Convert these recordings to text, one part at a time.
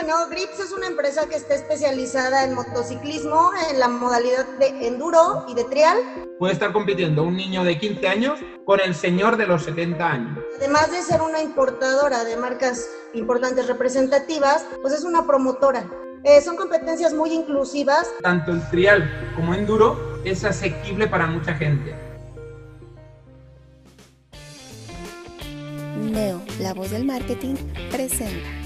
Bueno, Grips es una empresa que está especializada en motociclismo en la modalidad de enduro y de trial. Puede estar compitiendo un niño de 15 años con el señor de los 70 años. Además de ser una importadora de marcas importantes representativas, pues es una promotora. Eh, son competencias muy inclusivas. Tanto el trial como enduro es asequible para mucha gente. Neo, la voz del marketing, presenta.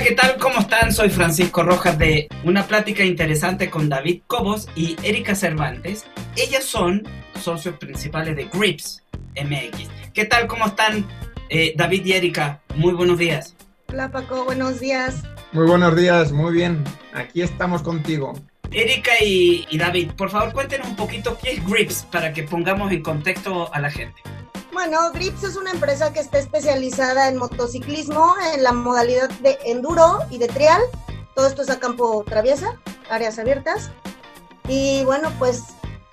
Hola, ¿qué tal? ¿Cómo están? Soy Francisco Rojas de una plática interesante con David Cobos y Erika Cervantes. Ellas son socios principales de Grips MX. ¿Qué tal? ¿Cómo están eh, David y Erika? Muy buenos días. Hola Paco, buenos días. Muy buenos días, muy bien. Aquí estamos contigo. Erika y, y David, por favor cuéntenos un poquito qué es Grips para que pongamos en contexto a la gente. Bueno, Grips es una empresa que está especializada en motociclismo en la modalidad de enduro y de trial. Todo esto es a campo traviesa, áreas abiertas. Y bueno, pues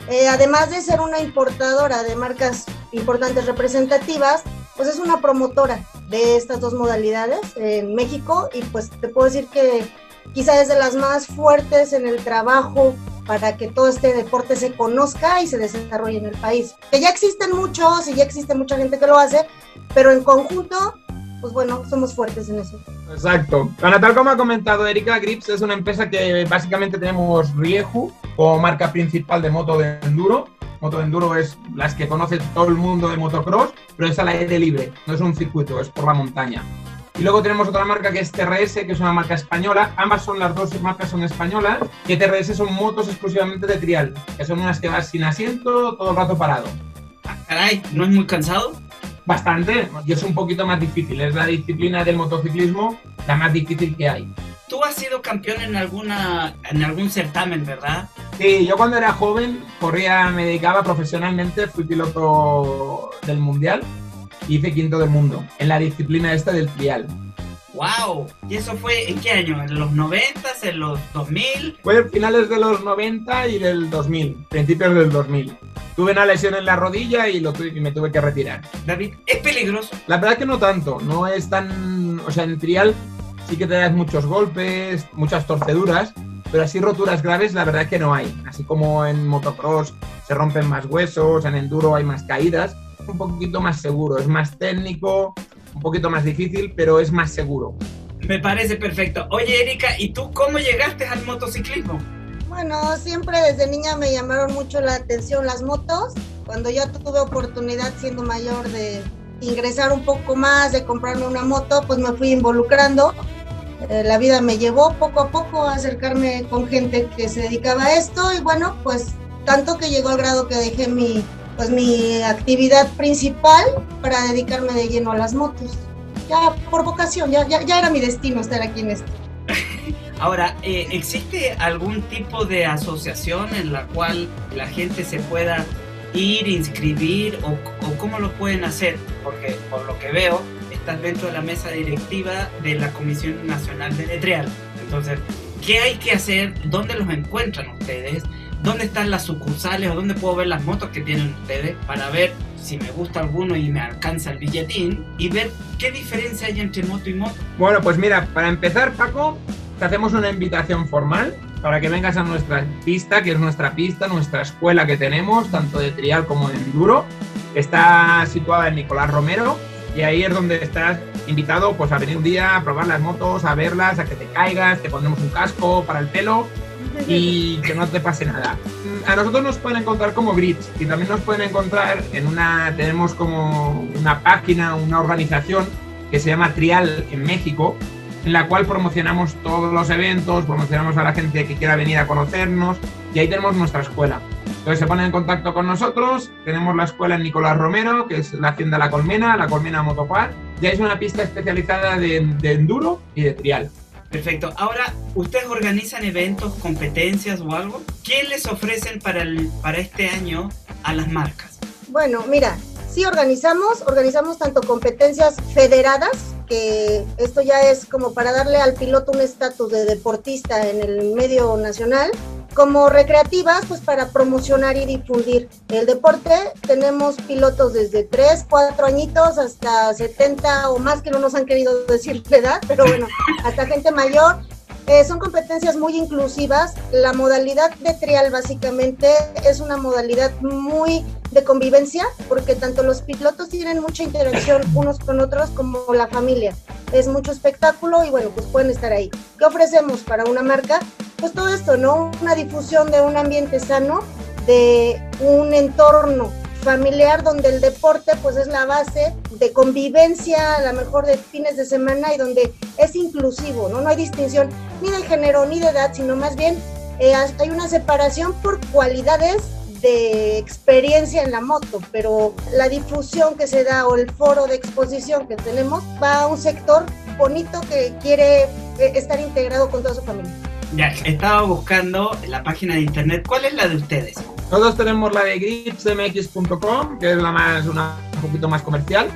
eh, además de ser una importadora de marcas importantes representativas, pues es una promotora de estas dos modalidades en México y pues te puedo decir que quizá es de las más fuertes en el trabajo para que todo este deporte se conozca y se desarrolle en el país. Que ya existen muchos y ya existe mucha gente que lo hace, pero en conjunto, pues bueno, somos fuertes en eso. Exacto. Bueno, tal como ha comentado Erika, Grips es una empresa que básicamente tenemos Rieju como marca principal de moto de enduro. Moto de enduro es las que conoce todo el mundo de motocross, pero es al aire libre, no es un circuito, es por la montaña. Y luego tenemos otra marca que es TRS, que es una marca española. Ambas son las dos marcas son españolas. Que TRS son motos exclusivamente de trial, que son unas que vas sin asiento, todo el rato parado. Ah, caray, ¿no es muy cansado? Bastante, y es un poquito más difícil. Es la disciplina del motociclismo la más difícil que hay. Tú has sido campeón en alguna en algún certamen, ¿verdad? Sí, yo cuando era joven corría, me dedicaba profesionalmente, fui piloto del mundial hice quinto del mundo en la disciplina esta del trial. ¡Wow! ¿Y eso fue en qué año? ¿En los 90? ¿En los 2000? Fue en finales de los 90 y del 2000, principios del 2000. Tuve una lesión en la rodilla y, lo tuve, y me tuve que retirar. David, ¿es peligroso? La verdad que no tanto, no es tan... O sea, en trial sí que te das muchos golpes, muchas torceduras, pero así roturas graves la verdad que no hay. Así como en motocross se rompen más huesos, en enduro hay más caídas, un poquito más seguro, es más técnico, un poquito más difícil, pero es más seguro. Me parece perfecto. Oye, Erika, ¿y tú cómo llegaste al motociclismo? Bueno, siempre desde niña me llamaron mucho la atención las motos. Cuando yo tuve oportunidad siendo mayor de ingresar un poco más, de comprarme una moto, pues me fui involucrando. Eh, la vida me llevó poco a poco a acercarme con gente que se dedicaba a esto y bueno, pues tanto que llegó al grado que dejé mi, pues mi actividad principal para dedicarme de lleno a las motos. Ya por vocación, ya, ya, ya era mi destino estar aquí en esto. Ahora, eh, ¿existe algún tipo de asociación en la cual la gente se pueda ir, inscribir o, o cómo lo pueden hacer? Porque por lo que veo, estás dentro de la mesa directiva de la Comisión Nacional de Trial. Entonces, ¿qué hay que hacer? ¿Dónde los encuentran ustedes? Dónde están las sucursales o dónde puedo ver las motos que tienen ustedes para ver si me gusta alguno y me alcanza el billetín y ver qué diferencia hay entre moto y moto. Bueno, pues mira, para empezar, Paco, te hacemos una invitación formal para que vengas a nuestra pista, que es nuestra pista, nuestra escuela que tenemos, tanto de trial como de enduro. Está situada en Nicolás Romero y ahí es donde estás invitado pues, a venir un día a probar las motos, a verlas, a que te caigas, te pondremos un casco para el pelo y que no te pase nada. A nosotros nos pueden encontrar como Grids y también nos pueden encontrar en una, tenemos como una página, una organización que se llama Trial en México, en la cual promocionamos todos los eventos, promocionamos a la gente que quiera venir a conocernos y ahí tenemos nuestra escuela. Entonces se ponen en contacto con nosotros, tenemos la escuela en Nicolás Romero, que es la Hacienda La Colmena, La Colmena Motopar, ya es una pista especializada de, de enduro y de trial. Perfecto. Ahora, ¿ustedes organizan eventos, competencias o algo? ¿Qué les ofrecen para, para este año a las marcas? Bueno, mira, sí organizamos, organizamos tanto competencias federadas, que esto ya es como para darle al piloto un estatus de deportista en el medio nacional, como recreativas, pues para promocionar y difundir el deporte. Tenemos pilotos desde 3, 4 añitos hasta 70 o más que no nos han querido decir la edad, pero bueno, hasta gente mayor. Eh, son competencias muy inclusivas. La modalidad de trial básicamente es una modalidad muy de convivencia porque tanto los pilotos tienen mucha interacción unos con otros como la familia. Es mucho espectáculo y bueno, pues pueden estar ahí. ¿Qué ofrecemos para una marca? Pues todo esto, ¿no? Una difusión de un ambiente sano, de un entorno familiar donde el deporte pues es la base de convivencia, a lo mejor de fines de semana y donde es inclusivo, ¿no? No hay distinción ni de género ni de edad, sino más bien eh, hay una separación por cualidades de experiencia en la moto, pero la difusión que se da o el foro de exposición que tenemos va a un sector bonito que quiere eh, estar integrado con toda su familia. Ya, estaba buscando la página de internet. ¿Cuál es la de ustedes? Todos tenemos la de gripsmx.com, que es la más, una un poquito más comercial.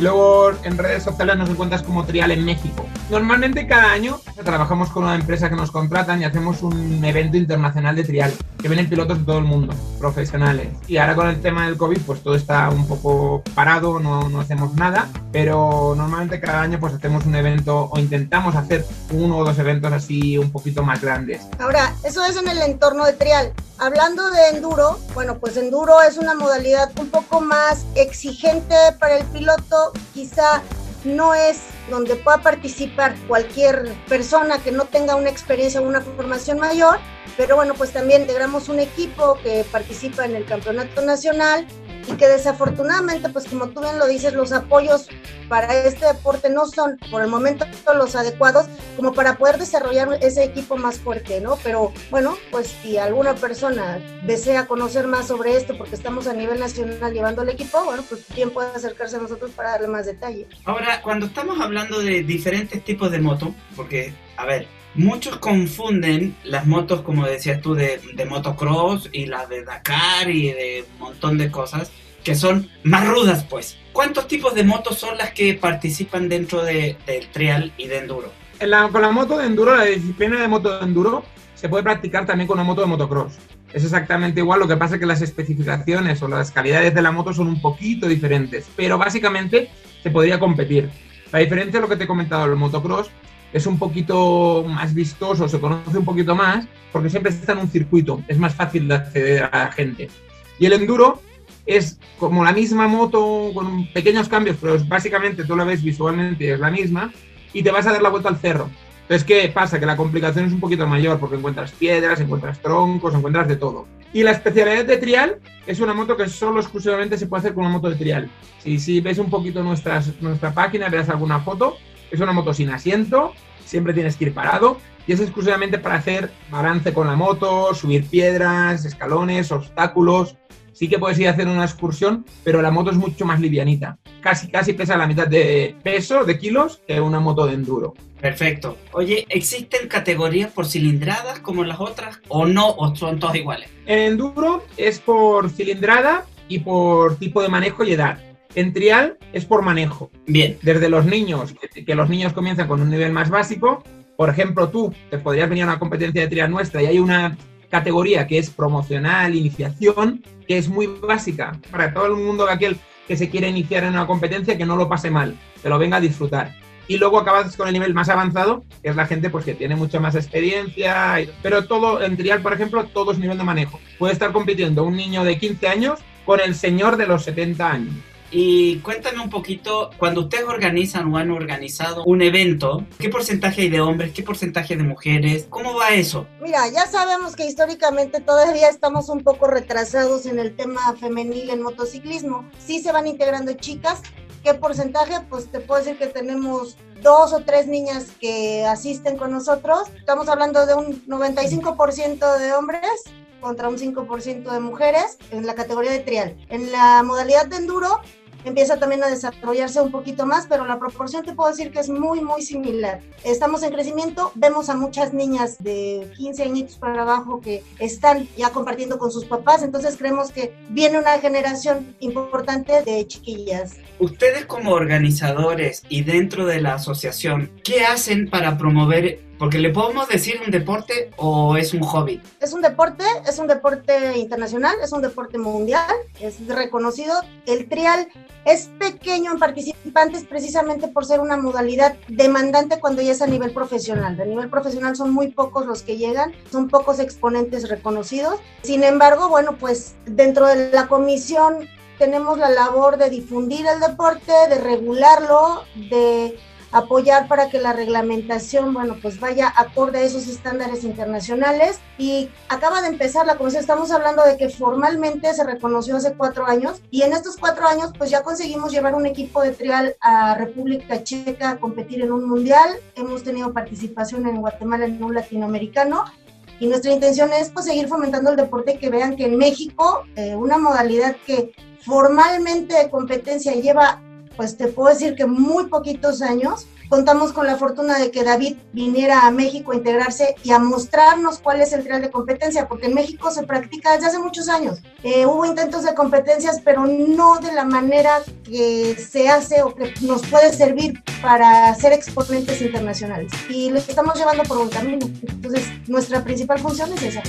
Luego en redes sociales nos encuentras como Trial en México. Normalmente cada año trabajamos con una empresa que nos contratan y hacemos un evento internacional de trial, que vienen pilotos de todo el mundo, profesionales. Y ahora con el tema del COVID, pues todo está un poco parado, no, no hacemos nada, pero normalmente cada año pues hacemos un evento o intentamos hacer uno o dos eventos así un poquito más grandes. Ahora, eso es en el entorno de trial. Hablando de enduro, bueno, pues enduro es una modalidad un poco más exigente para el piloto, quizá no es donde pueda participar cualquier persona que no tenga una experiencia o una formación mayor, pero bueno, pues también integramos un equipo que participa en el campeonato nacional y que desafortunadamente, pues como tú bien lo dices, los apoyos para este deporte no son por el momento los adecuados como para poder desarrollar ese equipo más fuerte, ¿no? Pero bueno, pues si alguna persona desea conocer más sobre esto, porque estamos a nivel nacional llevando el equipo, bueno, pues bien puede acercarse a nosotros para darle más detalle. Ahora, cuando estamos hablando de diferentes tipos de moto, porque, a ver, Muchos confunden las motos, como decías tú, de, de, motocross y las de Dakar y de un montón de cosas que son más rudas, pues. ¿Cuántos tipos de motos son las que participan dentro del de trial y de enduro? En la, con la moto de enduro, la disciplina de moto de enduro se puede practicar también con una moto de motocross. Es exactamente igual, lo que pasa es que las especificaciones o las calidades de la moto son un poquito diferentes, pero básicamente se podría competir. La diferencia es lo que te he comentado, el motocross es un poquito más vistoso, se conoce un poquito más, porque siempre está en un circuito, es más fácil de acceder a la gente. Y el enduro es como la misma moto con pequeños cambios, pero básicamente tú la ves visualmente es la misma, y te vas a dar la vuelta al cerro. Entonces, ¿qué pasa? Que la complicación es un poquito mayor, porque encuentras piedras, encuentras troncos, encuentras de todo. Y la especialidad de trial es una moto que solo exclusivamente se puede hacer con una moto de trial. Si, si ves un poquito nuestras, nuestra página, verás alguna foto, es una moto sin asiento, siempre tienes que ir parado y es exclusivamente para hacer balance con la moto, subir piedras, escalones, obstáculos. Sí que puedes ir a hacer una excursión, pero la moto es mucho más livianita. Casi, casi pesa la mitad de peso, de kilos, que una moto de enduro. Perfecto. Oye, ¿existen categorías por cilindradas como las otras o no? ¿O son todas iguales? En enduro es por cilindrada y por tipo de manejo y edad. En trial es por manejo. Bien. Desde los niños, que, que, los niños comienzan con un nivel más básico. Por ejemplo, tú te podrías venir a una competencia de trial nuestra y hay una categoría que es promocional, iniciación, que es muy básica para todo el mundo aquel que se quiere iniciar en una competencia que no lo pase mal, que lo venga a disfrutar. Y luego acabas con el nivel más avanzado, que es la gente pues, que tiene mucha más experiencia. Pero todo, en trial, por ejemplo, todo es nivel de manejo. Puede estar compitiendo un niño de 15 años con el señor de los 70 años. Y cuéntame un poquito, cuando ustedes organizan o han organizado un evento, ¿qué porcentaje hay de hombres, qué porcentaje de mujeres? ¿Cómo va eso? Mira, ya sabemos que históricamente todavía estamos un poco retrasados en el tema femenil en motociclismo. Sí se van integrando chicas. ¿Qué porcentaje? Pues te puedo decir que tenemos dos o tres niñas que asisten con nosotros. Estamos hablando de un 95% de hombres contra un 5% de mujeres en la categoría de trial. En la modalidad de enduro empieza también a desarrollarse un poquito más, pero la proporción te puedo decir que es muy, muy similar. Estamos en crecimiento, vemos a muchas niñas de 15 añitos para abajo que están ya compartiendo con sus papás, entonces creemos que viene una generación importante de chiquillas. Ustedes como organizadores y dentro de la asociación, ¿qué hacen para promover porque le podemos decir un deporte o es un hobby. Es un deporte, es un deporte internacional, es un deporte mundial, es reconocido. El trial es pequeño en participantes precisamente por ser una modalidad demandante cuando ya es a nivel profesional. A nivel profesional son muy pocos los que llegan, son pocos exponentes reconocidos. Sin embargo, bueno, pues dentro de la comisión tenemos la labor de difundir el deporte, de regularlo, de apoyar para que la reglamentación, bueno, pues vaya acorde a esos estándares internacionales. Y acaba de empezar la comisión, estamos hablando de que formalmente se reconoció hace cuatro años y en estos cuatro años pues ya conseguimos llevar un equipo de trial a República Checa a competir en un mundial. Hemos tenido participación en Guatemala en un latinoamericano y nuestra intención es pues seguir fomentando el deporte que vean que en México eh, una modalidad que formalmente de competencia lleva pues te puedo decir que muy poquitos años contamos con la fortuna de que David viniera a México a integrarse y a mostrarnos cuál es el trial de competencia, porque en México se practica desde hace muchos años. Eh, hubo intentos de competencias, pero no de la manera que se hace o que nos puede servir para ser exponentes internacionales. Y lo estamos llevando por un camino. Entonces, nuestra principal función es esa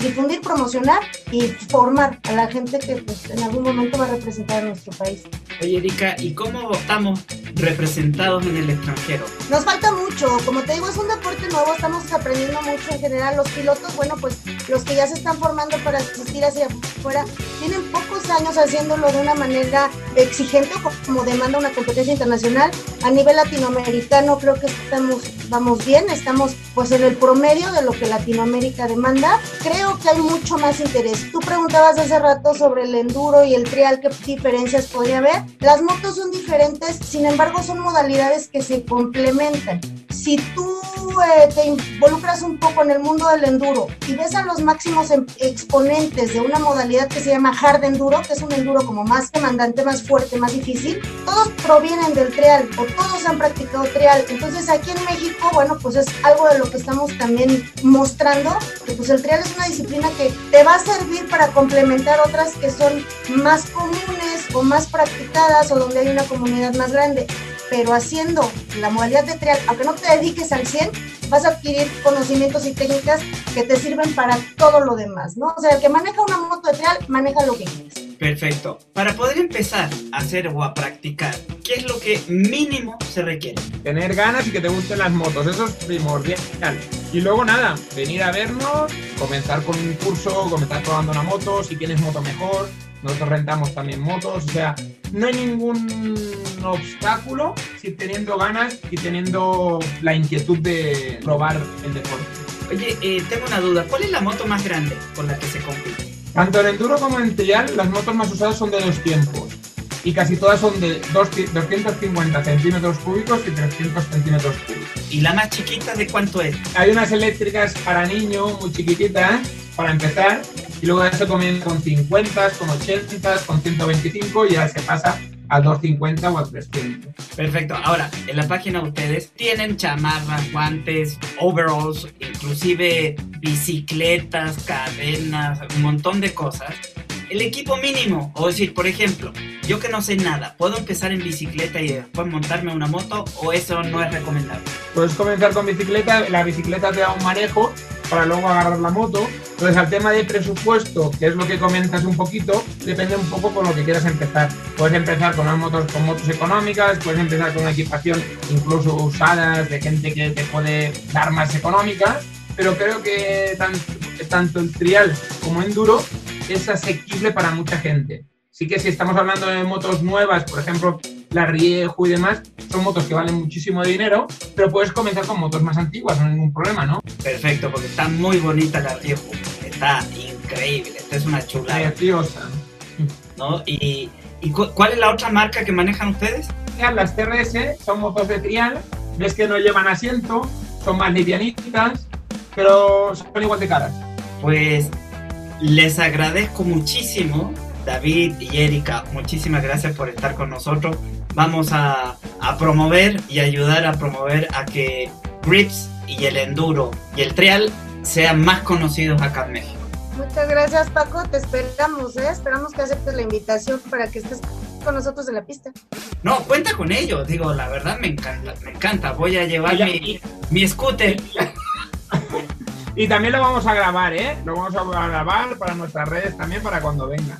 difundir, promocionar y formar a la gente que pues, en algún momento va a representar a nuestro país. Oye, Erika, ¿y cómo estamos representados en el extranjero? Nos falta mucho, como te digo, es un deporte nuevo, estamos aprendiendo mucho en general. Los pilotos, bueno, pues los que ya se están formando para asistir hacia afuera, tienen pocos años haciéndolo de una manera exigente como demanda una competencia internacional. A nivel latinoamericano creo que estamos, vamos bien, estamos pues en el promedio de lo que Latinoamérica demanda. Creo que hay mucho más interés. Tú preguntabas hace rato sobre el enduro y el trial, qué diferencias podría haber. Las motos son diferentes, sin embargo son modalidades que se complementan. Si tú eh, te involucras un poco en el mundo del enduro y ves a los máximos em, exponentes de una modalidad que se llama hard enduro, que es un enduro como más demandante, más fuerte, más difícil, todos provienen del trial o todos han practicado trial. Entonces aquí en México, bueno, pues es algo de lo que estamos también mostrando, que pues el trial es una disciplina que te va a servir para complementar otras que son más comunes o más practicadas o donde hay una comunidad más grande pero haciendo la modalidad de trial, aunque no te dediques al 100, vas a adquirir conocimientos y técnicas que te sirven para todo lo demás, ¿no? O sea, el que maneja una moto de trial, maneja lo que quieres. Perfecto. Para poder empezar a hacer o a practicar, ¿qué es lo que mínimo se requiere? Tener ganas y que te gusten las motos, eso es primordial. Y luego nada, venir a vernos, comenzar con un curso, comenzar probando una moto, si tienes moto mejor, nosotros rentamos también motos, o sea, no hay ningún obstáculo si teniendo ganas y teniendo la inquietud de probar el deporte. Oye, eh, tengo una duda, ¿cuál es la moto más grande con la que se compite? Tanto en enduro como en trial, las motos más usadas son de dos tiempos y casi todas son de 250 centímetros cúbicos y 300 centímetros cúbicos. ¿Y la más chiquita de cuánto es? Hay unas eléctricas para niños muy chiquititas, para empezar, y luego se comienza con 50, con 80, con 125 y ya se pasa a 250 o a 300. Perfecto. Ahora, en la página ustedes tienen chamarras, guantes, overalls, inclusive bicicletas, cadenas, un montón de cosas. El equipo mínimo, o decir, por ejemplo, yo que no sé nada, ¿puedo empezar en bicicleta y después montarme una moto o eso no es recomendable? Puedes comenzar con bicicleta, la bicicleta te da un manejo para luego agarrar la moto. Entonces, al tema de presupuesto, que es lo que comienzas un poquito, depende un poco con lo que quieras empezar. Puedes empezar con motos con motos económicas, puedes empezar con equipación incluso usadas de gente que te puede dar más económica, pero creo que tanto, el trial como enduro es asequible para mucha gente. Sí que si estamos hablando de motos nuevas, por ejemplo, la Riejo y demás, son motos que valen muchísimo dinero, pero puedes comenzar con motos más antiguas, no hay ningún problema, ¿no? Perfecto, porque está muy bonita la Riejo, está increíble, esta es una chulada. Preciosa. ¿No? ¿Y, y cuál es la otra marca que manejan ustedes? Las TRS son motos de trial, ves que no llevan asiento, son más livianitas, pero son igual de caras. Pues les agradezco muchísimo, David y Erika, muchísimas gracias por estar con nosotros. Vamos a, a promover y ayudar a promover a que Grips y el Enduro y el Trial sean más conocidos acá en México. Muchas gracias, Paco. Te esperamos, ¿eh? Esperamos que aceptes la invitación para que estés con nosotros en la pista. No, cuenta con ello. Digo, la verdad me encanta, me encanta. Voy a llevar Ya- mi, mi scooter. Y también lo vamos a grabar, ¿eh? Lo vamos a grabar para nuestras redes también para cuando venga.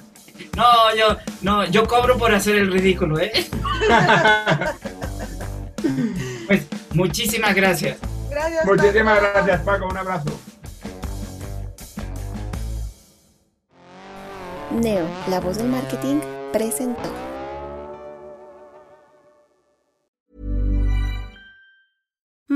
No, yo, no, yo cobro por hacer el ridículo, ¿eh? Pues muchísimas gracias. Gracias. Muchísimas Paco. gracias, Paco. Un abrazo. Neo, la voz del marketing, presentó.